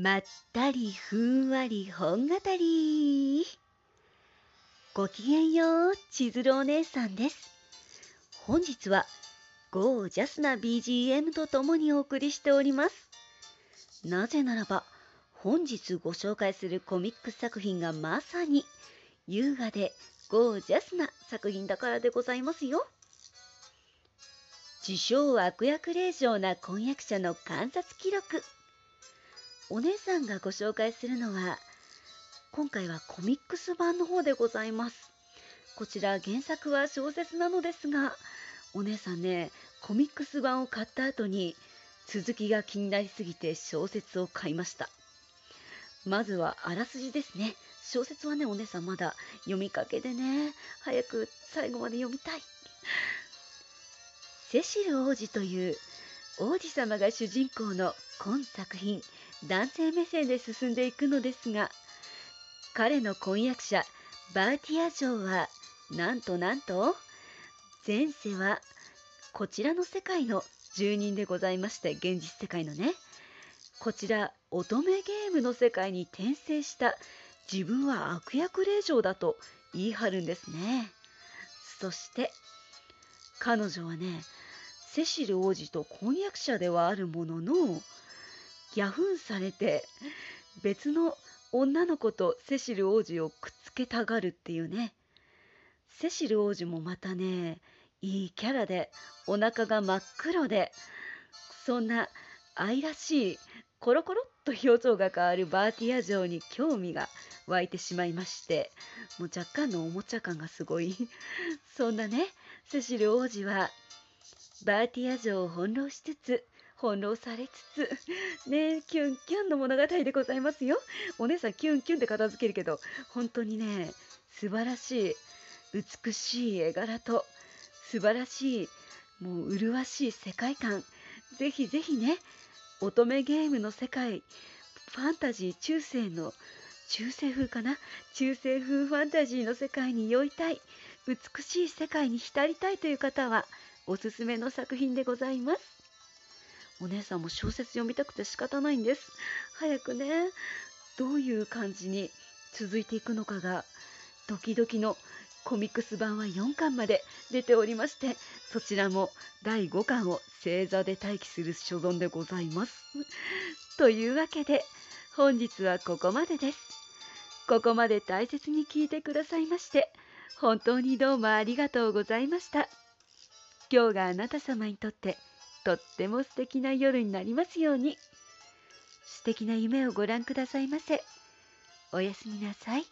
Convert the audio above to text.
まったりふんわり本語り。ごきげんよう千鶴お姉さんです。本日はゴージャスな BGM とともにお送りしております。なぜならば本日ご紹介するコミック作品がまさに優雅でゴージャスな作品だからでございますよ。自称悪役令嬢な婚約者の観察記録。お姉さんがご紹介するのは今回はコミックス版の方でございます。こちら原作は小説なのですがお姉さんねコミックス版を買った後に続きが気になりすぎて小説を買いました。まずはあらすじですね。小説はねお姉さんまだ読みかけでね早く最後まで読みたい。セシル王子という王子様が主人公の今作品男性目線で進んでいくのですが彼の婚約者バーティア城はなんとなんと前世はこちらの世界の住人でございまして現実世界のねこちら乙女ゲームの世界に転生した自分は悪役令嬢だと言い張るんですね。そして彼女はねセシル王子と婚約者ではあるもののギャフンされて別の女の子とセシル王子をくっつけたがるっていうね。セシル王子もまたねいいキャラでお腹が真っ黒でそんな愛らしいコロコロっと表情が変わるバーティア城に興味が湧いてしまいましてもう若干のおもちゃ感がすごい。そんなねセシル王子はバーティア城を翻弄しつつ翻弄されつつ、ねキュンキュンの物語でございますよ。お姉さんキュンキュンで片付けるけど、本当にね、素晴らしい、美しい絵柄と、素晴らしい、もう麗しい世界観。ぜひぜひね、乙女ゲームの世界、ファンタジー中世の、中世風かな？中世風ファンタジーの世界に酔いたい、美しい世界に浸りたいという方は、おすすめの作品でございます。お姉さんも小説読みたくて仕方ないんです。早くね、どういう感じに続いていくのかが、ドキドキのコミックス版は4巻まで出ておりまして、そちらも第5巻を正座で待機する所存でございます。というわけで、本日はここまでです。ここまで大切に聞いてくださいまして、本当にどうもありがとうございました。今日があなた様にとってとっても素敵な夜になりますように。素敵な夢をご覧くださいませ。おやすみなさい。